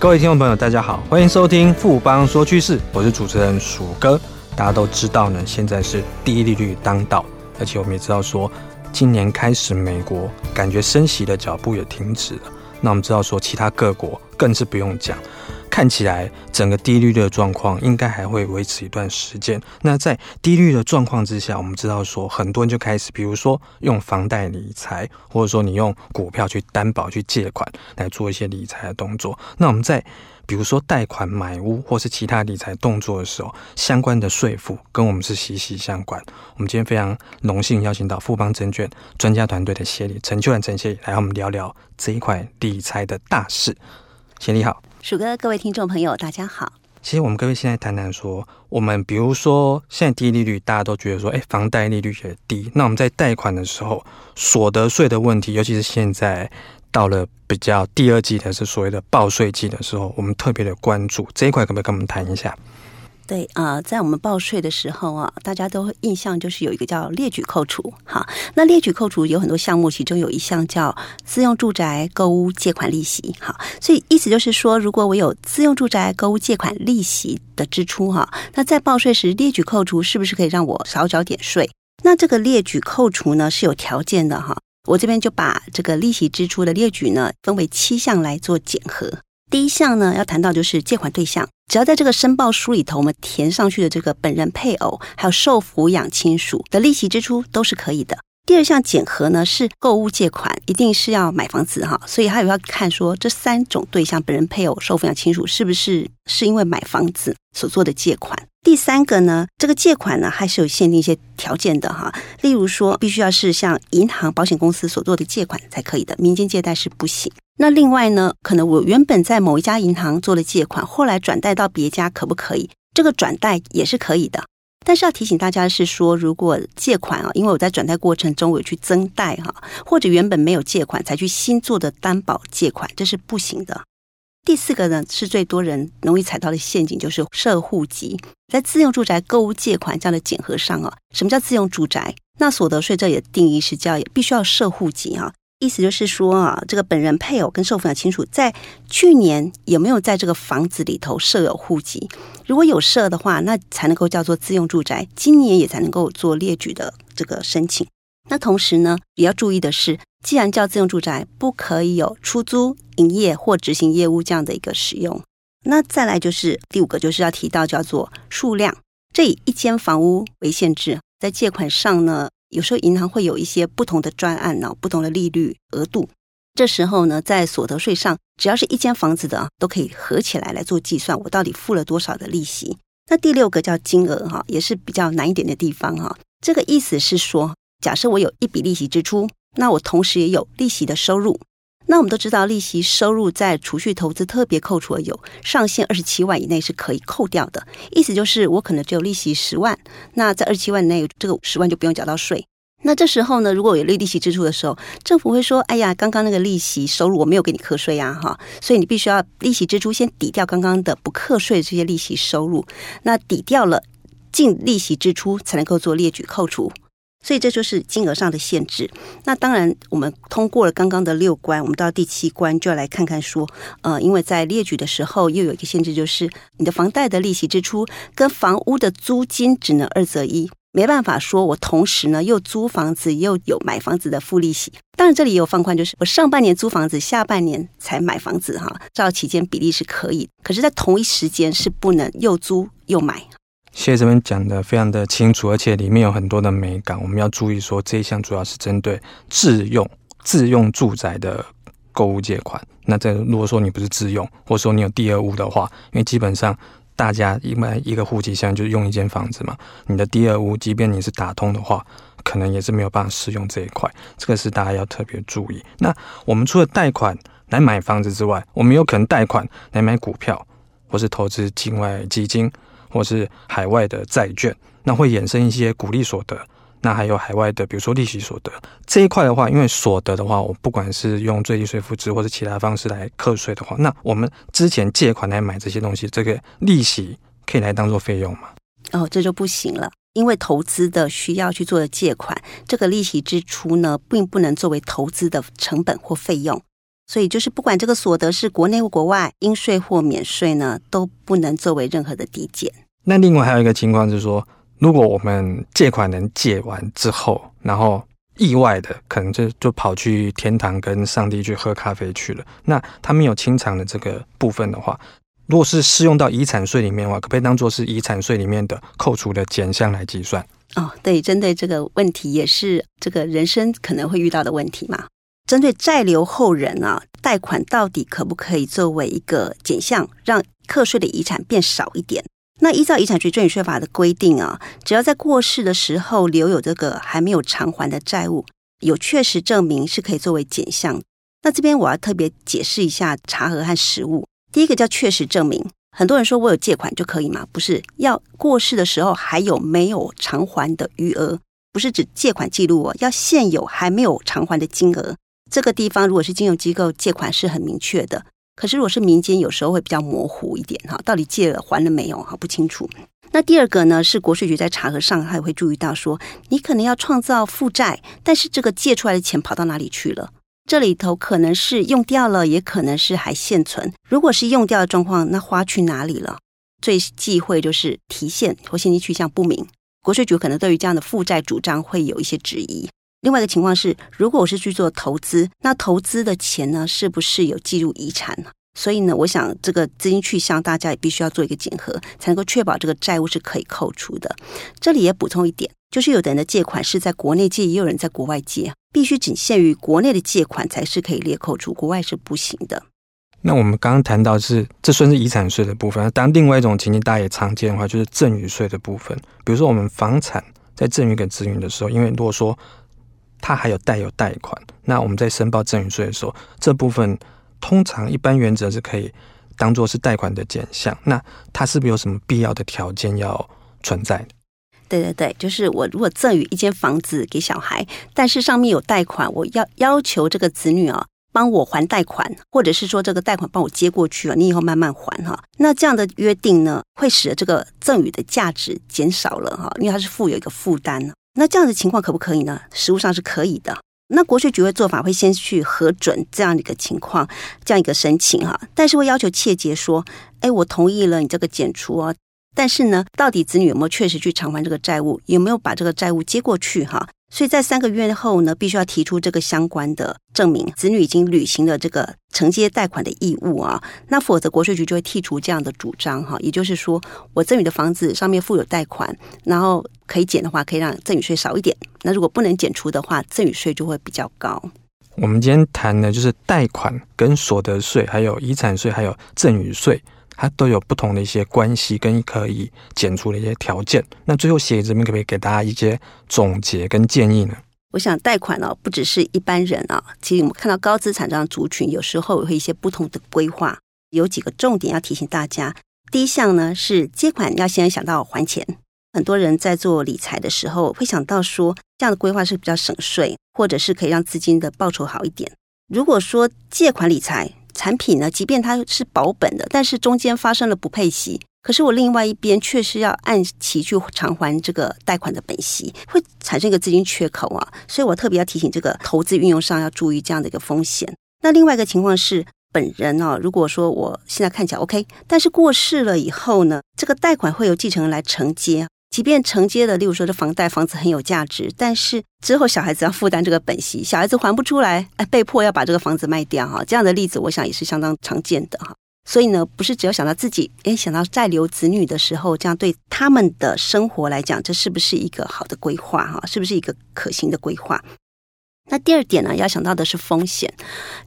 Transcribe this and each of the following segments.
各位听众朋友，大家好，欢迎收听富邦说趋势，我是主持人鼠哥。大家都知道呢，现在是低利率当道，而且我们也知道说，今年开始美国感觉升息的脚步也停止了。那我们知道说，其他各国更是不用讲。看起来整个低利率的状况应该还会维持一段时间。那在低利率的状况之下，我们知道说很多人就开始，比如说用房贷理财，或者说你用股票去担保去借款来做一些理财的动作。那我们在比如说贷款买屋或是其他理财动作的时候，相关的税负跟我们是息息相关。我们今天非常荣幸邀请到富邦证券专家团队的协理陈秋兰陈协理来和我们聊聊这一块理财的大事。协理好。鼠哥，各位听众朋友，大家好。其实我们各位现在谈谈说，我们比如说现在低利率，大家都觉得说，哎，房贷利率也低。那我们在贷款的时候，所得税的问题，尤其是现在到了比较第二季的是所谓的报税季的时候，我们特别的关注这一块，可不可以跟我们谈一下？对啊、在我们报税的时候啊，大家都印象就是有一个叫列举扣除。哈，那列举扣除有很多项目，其中有一项叫自用住宅购物借款利息。哈，所以意思就是说，如果我有自用住宅购物借款利息的支出哈，那在报税时列举扣除是不是可以让我少缴点税？那这个列举扣除呢是有条件的哈。我这边就把这个利息支出的列举呢分为七项来做检核。第一项呢要谈到就是借款对象。只要在这个申报书里头，我们填上去的这个本人、配偶，还有受抚养亲属的利息支出都是可以的。第二项检核呢是购物借款，一定是要买房子哈，所以还有要看说这三种对象本人、配偶、受抚养亲属是不是是因为买房子所做的借款。第三个呢，这个借款呢还是有限定一些条件的哈，例如说必须要是像银行、保险公司所做的借款才可以的，民间借贷是不行。那另外呢，可能我原本在某一家银行做了借款，后来转贷到别家，可不可以？这个转贷也是可以的。但是要提醒大家的是说，如果借款啊，因为我在转贷过程中我有去增贷哈，或者原本没有借款才去新做的担保借款，这是不行的。第四个呢，是最多人容易踩到的陷阱，就是设户籍。在自用住宅购物借款这样的检核上啊，什么叫自用住宅？那所得税这里的定义是叫必须要设户籍啊。意思就是说啊，这个本人、配偶跟受抚养亲属在去年有没有在这个房子里头设有户籍？如果有设的话，那才能够叫做自用住宅，今年也才能够做列举的这个申请。那同时呢，也要注意的是，既然叫自用住宅，不可以有出租、营业或执行业务这样的一个使用。那再来就是第五个，就是要提到叫做数量，这以一间房屋为限制，在借款上呢。有时候银行会有一些不同的专案呢，不同的利率额度。这时候呢，在所得税上，只要是一间房子的，都可以合起来来做计算，我到底付了多少的利息。那第六个叫金额哈，也是比较难一点的地方哈。这个意思是说，假设我有一笔利息支出，那我同时也有利息的收入。那我们都知道，利息收入在储蓄投资特别扣除有上限二十七万以内是可以扣掉的。意思就是，我可能只有利息十万，那在二十七万以内，这个十万就不用缴到税。那这时候呢，如果有利利息支出的时候，政府会说：“哎呀，刚刚那个利息收入我没有给你课税呀，哈，所以你必须要利息支出先抵掉刚刚的不课税这些利息收入，那抵掉了净利息支出才能够做列举扣除。”所以这就是金额上的限制。那当然，我们通过了刚刚的六关，我们到第七关就要来看看说，呃，因为在列举的时候又有一个限制，就是你的房贷的利息支出跟房屋的租金只能二择一，没办法说我同时呢又租房子又有买房子的付利息。当然这里也有放宽，就是我上半年租房子，下半年才买房子哈，照期间比例是可以，可是在同一时间是不能又租又买。谢谢这边讲的非常的清楚，而且里面有很多的美感，我们要注意说这一项主要是针对自用自用住宅的购物借款。那这如果说你不是自用，或者说你有第二屋的话，因为基本上大家一般一个户籍现在就是用一间房子嘛，你的第二屋即便你是打通的话，可能也是没有办法使用这一块，这个是大家要特别注意。那我们除了贷款来买房子之外，我们有可能贷款来买股票，或是投资境外基金。或是海外的债券，那会衍生一些股利所得，那还有海外的，比如说利息所得这一块的话，因为所得的话，我不管是用最低税负制或者其他方式来课税的话，那我们之前借款来买这些东西，这个利息可以来当做费用吗？哦，这就不行了，因为投资的需要去做的借款，这个利息支出呢，并不能作为投资的成本或费用。所以就是不管这个所得是国内或国外，应税或免税呢，都不能作为任何的抵减。那另外还有一个情况就是说，如果我们借款人借完之后，然后意外的可能就就跑去天堂跟上帝去喝咖啡去了，那他没有清偿的这个部分的话，如果是适用到遗产税里面的话，可不可以当做是遗产税里面的扣除的减项来计算？哦，对，针对这个问题也是这个人生可能会遇到的问题嘛。针对债留后人啊，贷款到底可不可以作为一个减项，让课税的遗产变少一点？那依照遗产税赠与税法的规定啊，只要在过世的时候留有这个还没有偿还的债务，有确实证明是可以作为减项。那这边我要特别解释一下查核和实务。第一个叫确实证明，很多人说我有借款就可以吗？不是，要过世的时候还有没有偿还的余额，不是指借款记录哦，要现有还没有偿还的金额。这个地方如果是金融机构借款是很明确的，可是如果是民间，有时候会比较模糊一点哈，到底借了还了没有哈，不清楚。那第二个呢，是国税局在查核上，他也会注意到说，你可能要创造负债，但是这个借出来的钱跑到哪里去了？这里头可能是用掉了，也可能是还现存。如果是用掉的状况，那花去哪里了？最忌讳就是提现或现金去向不明，国税局可能对于这样的负债主张会有一些质疑。另外一个情况是，如果我是去做投资，那投资的钱呢，是不是有计入遗产呢？所以呢，我想这个资金去向，大家也必须要做一个检核，才能够确保这个债务是可以扣除的。这里也补充一点，就是有的人的借款是在国内借，也有人在国外借，必须仅限于国内的借款才是可以列扣除，国外是不行的。那我们刚刚谈到是，这算是遗产税的部分。当，另外一种情形，大家也常见的话，就是赠与税的部分。比如说，我们房产在赠与给子女的时候，因为如果说他还有带有贷款，那我们在申报赠与税的时候，这部分通常一般原则是可以当做是贷款的减项。那它是不是有什么必要的条件要存在？对对对，就是我如果赠与一间房子给小孩，但是上面有贷款，我要要求这个子女啊帮我还贷款，或者是说这个贷款帮我接过去了，你以后慢慢还哈。那这样的约定呢，会使得这个赠与的价值减少了哈，因为它是负有一个负担。那这样的情况可不可以呢？实物上是可以的。那国税局的做法会先去核准这样的一个情况，这样一个申请哈，但是会要求切结说，哎，我同意了你这个减除哦，但是呢，到底子女有没有确实去偿还这个债务，有没有把这个债务接过去哈？所以在三个月后呢，必须要提出这个相关的证明，子女已经履行了这个承接贷款的义务啊。那否则国税局就会剔除这样的主张哈。也就是说，我赠与的房子上面附有贷款，然后可以减的话，可以让赠与税少一点。那如果不能减除的话，赠与税就会比较高。我们今天谈的就是贷款跟所得税，还有遗产税，还有赠与税。它都有不同的一些关系跟可以减除的一些条件。那最后协议这边可不可以给大家一些总结跟建议呢？我想贷款哦，不只是一般人啊，其实我们看到高资产这样族群，有时候会一些不同的规划。有几个重点要提醒大家。第一项呢是借款要先想到还钱。很多人在做理财的时候会想到说，这样的规划是比较省税，或者是可以让资金的报酬好一点。如果说借款理财，产品呢，即便它是保本的，但是中间发生了不配息，可是我另外一边确实要按期去偿还这个贷款的本息，会产生一个资金缺口啊。所以我特别要提醒这个投资运用上要注意这样的一个风险。那另外一个情况是，本人哦，如果说我现在看起来 OK，但是过世了以后呢，这个贷款会由继承人来承接。即便承接的，例如说这房贷，房子很有价值，但是之后小孩子要负担这个本息，小孩子还不出来，哎，被迫要把这个房子卖掉哈，这样的例子我想也是相当常见的哈。所以呢，不是只有想到自己，哎，想到再留子女的时候，这样对他们的生活来讲，这是不是一个好的规划哈？是不是一个可行的规划？那第二点呢，要想到的是风险。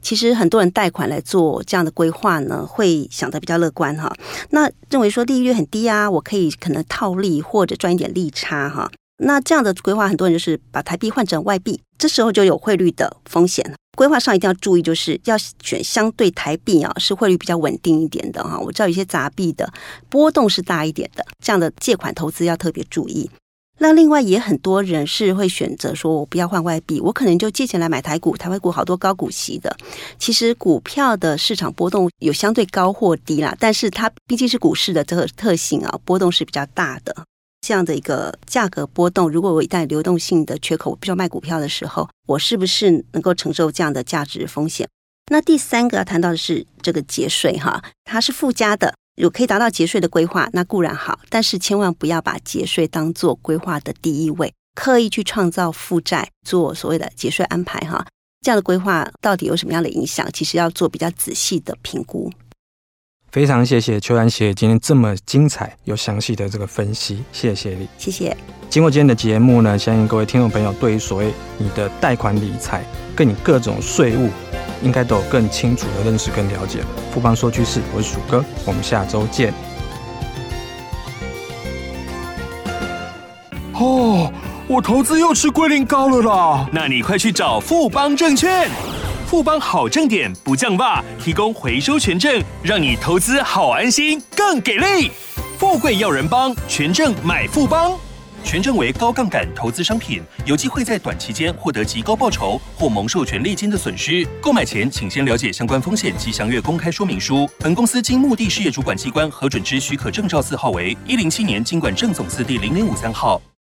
其实很多人贷款来做这样的规划呢，会想的比较乐观哈。那认为说利率很低啊，我可以可能套利或者赚一点利差哈。那这样的规划，很多人就是把台币换成外币，这时候就有汇率的风险。规划上一定要注意，就是要选相对台币啊，是汇率比较稳定一点的哈。我知道有些杂币的波动是大一点的，这样的借款投资要特别注意。那另外也很多人是会选择说，我不要换外币，我可能就借钱来买台股，台湾股好多高股息的。其实股票的市场波动有相对高或低啦，但是它毕竟是股市的这个特性啊，波动是比较大的。这样的一个价格波动，如果我一旦流动性的缺口，我必须要卖股票的时候，我是不是能够承受这样的价值风险？那第三个要谈到的是这个节税哈，它是附加的，有可以达到节税的规划，那固然好，但是千万不要把节税当做规划的第一位，刻意去创造负债，做所谓的节税安排哈，这样的规划到底有什么样的影响？其实要做比较仔细的评估。非常谢谢邱安姐今天这么精彩又详细的这个分析，谢谢你，谢谢。经过今天的节目呢，相信各位听众朋友对于所谓你的贷款理财跟你各种税务，应该都有更清楚的认识跟了解。富邦说趋势，我是鼠哥，我们下周见。哦，我投资又吃龟苓膏了啦，那你快去找富邦证券。富邦好证点不降价，提供回收权证，让你投资好安心，更给力。富贵要人帮，权证买富邦。权证为高杠杆投资商品，有机会在短期间获得极高报酬或蒙受权利金的损失。购买前请先了解相关风险及详阅公开说明书。本公司经目的事业主管机关核准之许可证照字号为一零七年经管证总字第零零五三号。